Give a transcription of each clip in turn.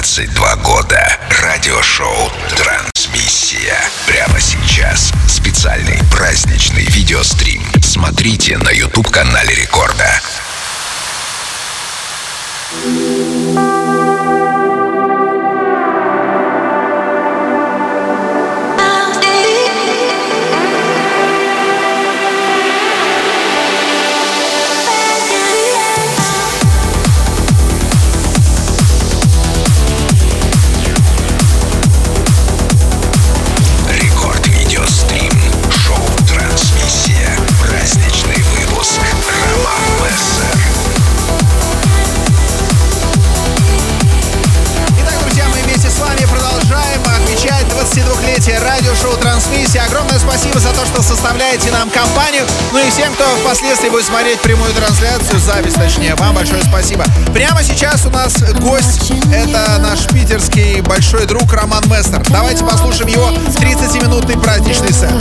22 года. Радиошоу «Трансмиссия». Прямо сейчас. Специальный праздничный видеострим. Смотрите на YouTube-канале Рекорда. Рекорд составляете нам компанию. Ну и всем, кто впоследствии будет смотреть прямую трансляцию, запись точнее, вам большое спасибо. Прямо сейчас у нас гость, это наш питерский большой друг Роман Местер. Давайте послушаем его 30-минутный праздничный сет.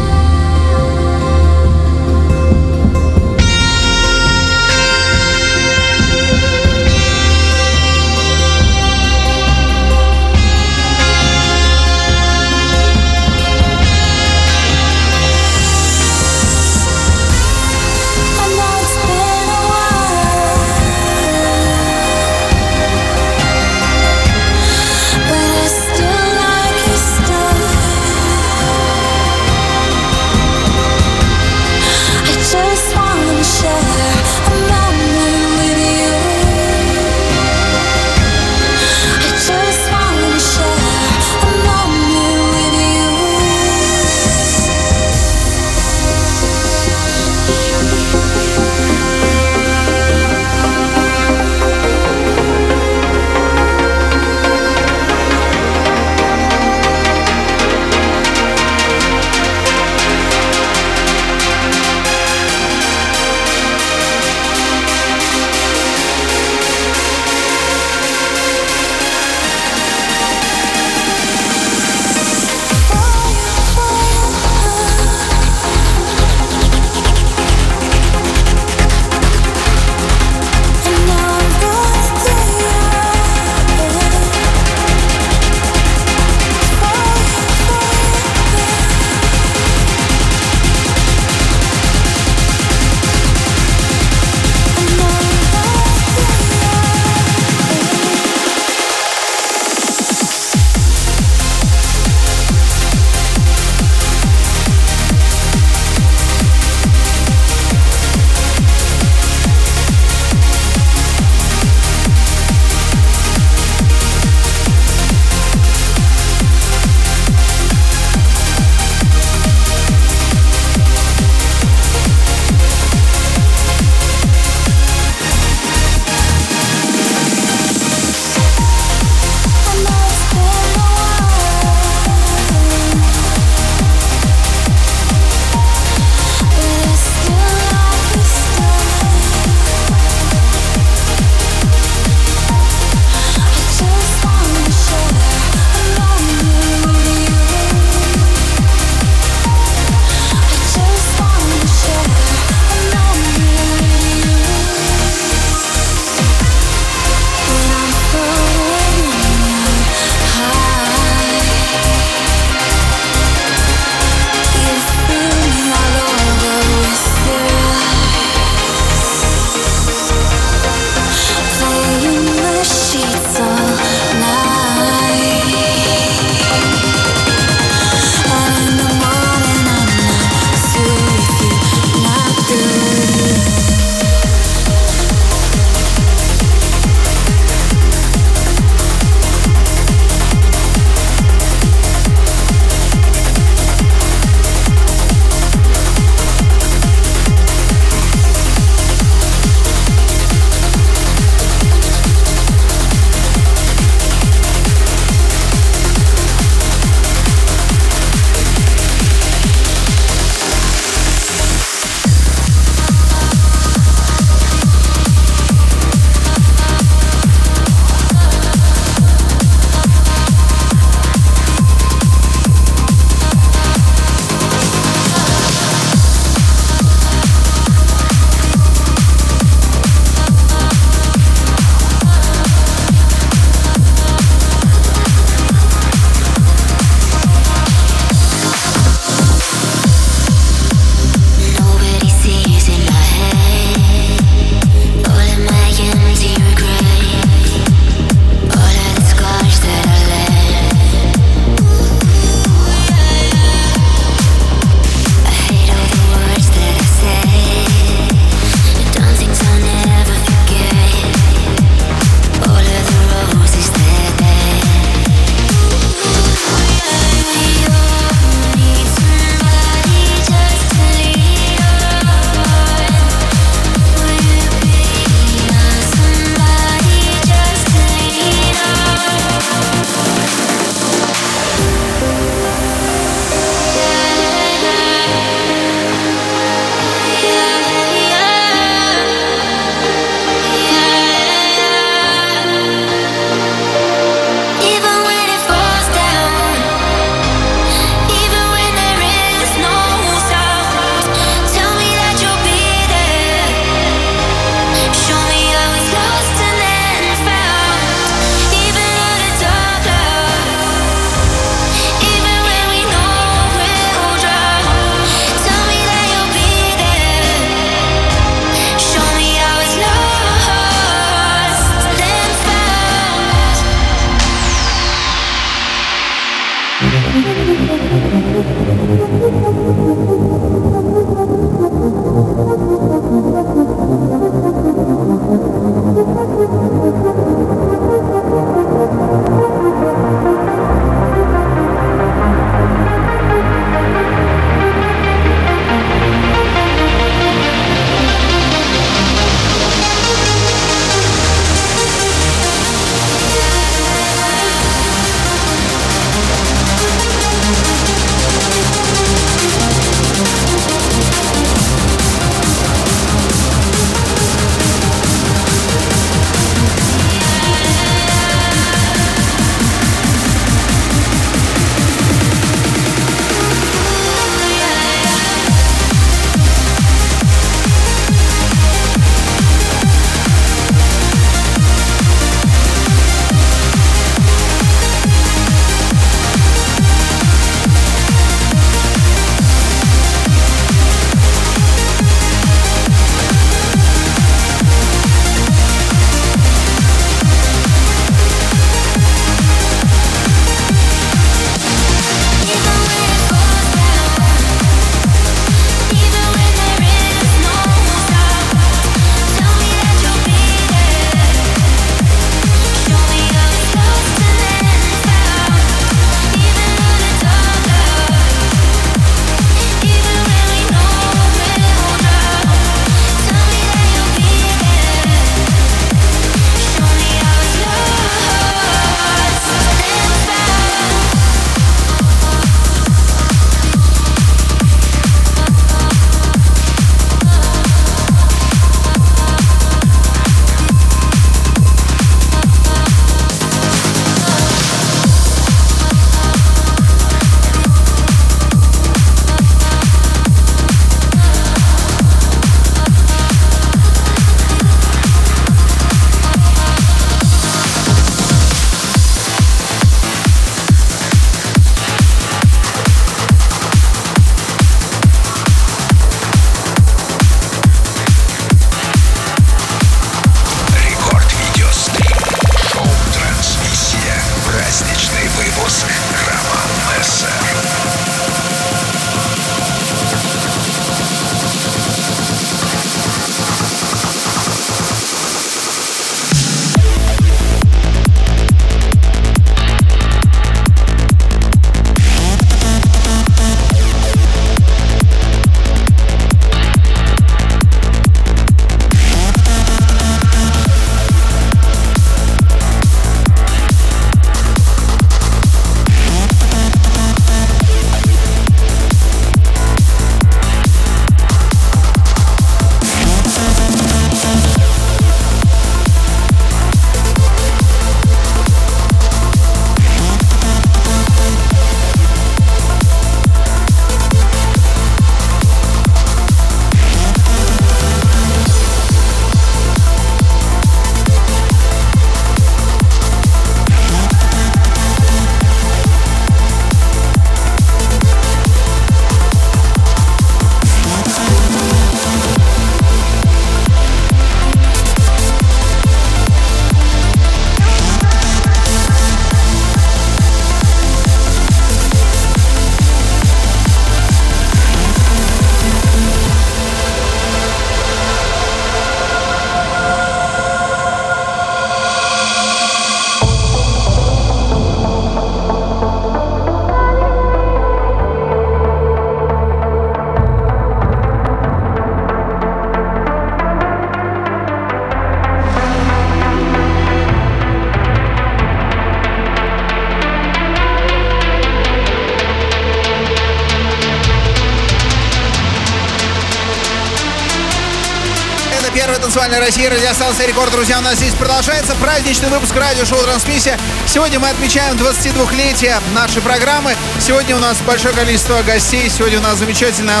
Радиостанция Рекорд. Друзья, у нас здесь продолжается праздничный выпуск радиошоу «Трансмиссия». Сегодня мы отмечаем 22-летие нашей программы. Сегодня у нас большое количество гостей. Сегодня у нас замечательная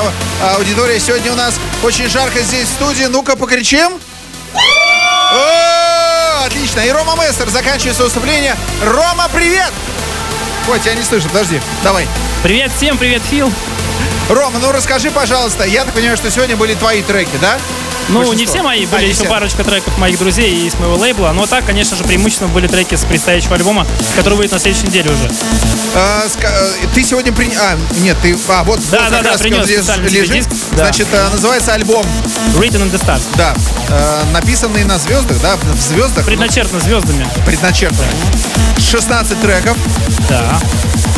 аудитория. Сегодня у нас очень жарко здесь в студии. Ну-ка, покричим. О, отлично. И Рома Мессер заканчивает выступление. Рома, привет! Ой, тебя не слышу, подожди. Давай. Привет всем, привет, Фил. Рома, ну расскажи, пожалуйста, я так понимаю, что сегодня были твои треки, да? Ну, не все мои, А, были не еще все. парочка треков моих друзей и с моего лейбла. Но так, конечно же, преимущественно были треки с предстоящего альбома, который выйдет на следующей неделе уже. А, э, ты сегодня при... А, нет, ты... А, вот, Да, вот да, да, принес лежит. диск, да. Значит, э, называется альбом, Written in the Stars. да, э, написанный на звездах, да, в звездах, Предначертано звездами. предначертано. 16 треков, Да.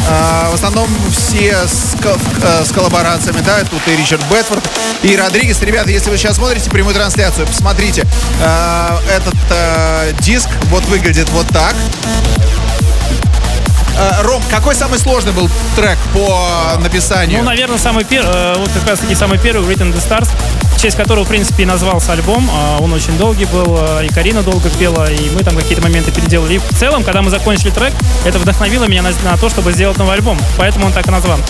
А, в основном все с, э, с коллаборациями, да, тут и Ричард Бетфорд, и Родригес. Ребята, если вы сейчас смотрите прямую трансляцию, посмотрите, э, этот э, диск вот выглядит вот так. Э, Ром, какой самый сложный был трек по написанию? Ну, наверное, самый первый, вот как раз таки самый первый Written the Stars, честь которого, в принципе, и назвался альбом. А, Он очень долгий был, а, и Карина долго пела, и мы там какие-то моменты переделали. И в целом, когда мы закончили трек, это вдохновило меня на, на то, чтобы сделать новый альбом. Поэтому он так и назван.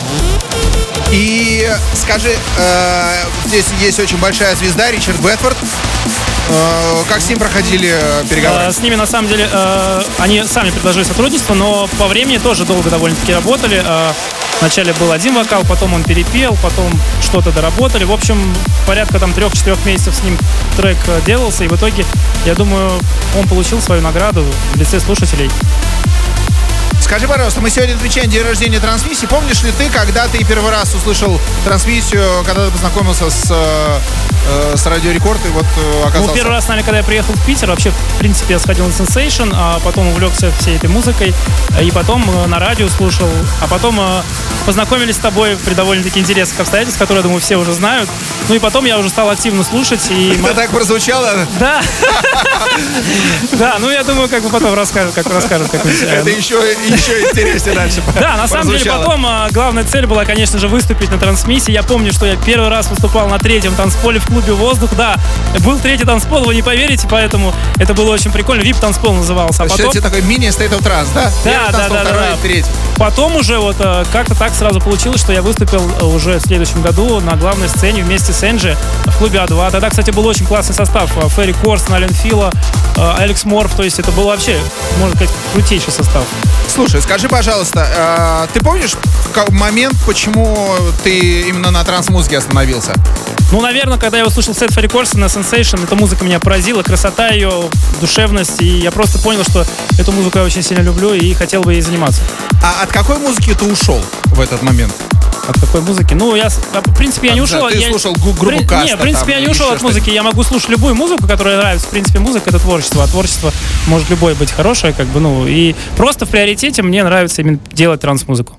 И скажи, э, здесь есть очень большая звезда, Ричард Бетфорд. Э, как с ним проходили э, переговоры? А, С ними, на самом деле, э, они сами предложили сотрудничество, но по времени тоже долго довольно-таки работали. Э, Вначале был один вокал, потом он перепел, потом что-то доработали. В общем, порядка там трех-четырех месяцев с ним трек э, делался, и в итоге, я думаю, он получил свою награду в лице слушателей. Скажи, пожалуйста, мы сегодня отмечаем день рождения трансмиссии. Помнишь ли ты, когда ты первый раз услышал трансмиссию, когда ты познакомился с, э, с Радио Рекорд и вот э, оказался... Ну, первый раз, наверное, когда я приехал в Питер, вообще, в принципе, я сходил на Sensation, а потом увлекся всей этой музыкой, и потом э, на радио слушал, а потом познакомились с тобой при довольно-таки интересных обстоятельствах, которые, я думаю, все уже знают. Ну и потом я уже стал активно слушать, и... Это так прозвучало, Да. Да, ну я думаю, как бы потом расскажет, как расскажет, как это еще, еще интереснее дальше Да, на самом деле потом а, главная цель была, конечно же, выступить на трансмиссии. Я помню, что я первый раз выступал на третьем танцполе в клубе «Воздух». Да, был третий танцпол, вы не поверите, поэтому это было очень прикольно. VIP-танцпол назывался. А потом... такой мини-стейт of trance, да? Да, да, танцпол, да, да. Потом уже вот э, как-то так сразу получилось, что я выступил э, уже в следующем году на главной сцене вместе с Энджи в клубе А2. Тогда, кстати, был очень классный состав. Э, Ferry Corsten, Aly & Fila, Alex M.O.R.P.H.. То есть это был вообще, можно сказать, крутейший состав. Слушай, скажи, пожалуйста, э, ты помнишь момент, почему ты именно на транс-музыке остановился? Ну, наверное, когда я услышал сет Корстена на Sensation, эта музыка меня поразила, красота ее, душевность, и я просто понял, что эту музыку я очень сильно люблю и хотел бы ей заниматься. А от какой музыки ты ушел в этот момент? От какой музыки? Ну, я, в принципе, я не ушел. ты я- слушал группу При- Каста Не, в принципе, там я не ушел от музыки. Я могу слушать любую музыку, которая нравится. В принципе, музыка — это творчество, а творчество может любое быть хорошее, как бы, ну, и просто в приоритете мне нравится именно делать транс-музыку.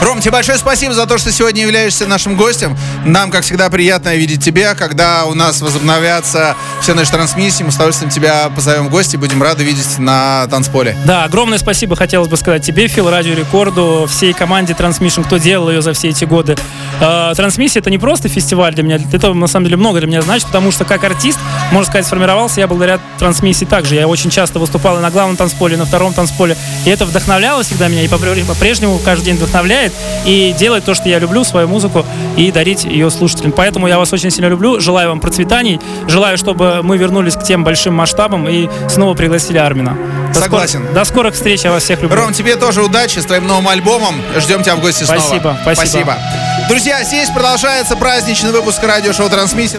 Ром, тебе большое спасибо за то, что сегодня являешься нашим гостем. Нам, как всегда, приятно видеть тебя. Когда у нас возобновятся все наши трансмиссии, мы с удовольствием тебя позовем в гости. Будем рады видеть на танцполе. Да, огромное спасибо хотелось бы сказать тебе, Фил, Радио Рекорду, всей команде Transmission, кто делал ее за все эти годы. Э, Трансмиссия это не просто фестиваль для меня, это на самом деле много для меня значит, потому что как артист, можно сказать, сформировался я благодаря трансмиссии также. Я очень часто выступал и на главном танцполе, и на втором танцполе, и это вдохновляло всегда меня, и попре- по-прежнему каждый день вдохновляет, и делать то, что я люблю, свою музыку, и дарить ее слушателям. Поэтому я вас очень сильно люблю, желаю вам процветаний, желаю, чтобы мы вернулись к тем большим масштабам и снова пригласили Армина. До Согласен. скорых- до скорых встреч, я вас всех люблю. Ром, тебе тоже удачи с твоим новым альбомом. Ждем тебя в гости снова. Спасибо, спасибо. Друзья, здесь продолжается праздничный выпуск радиошоу «Трансмиссия».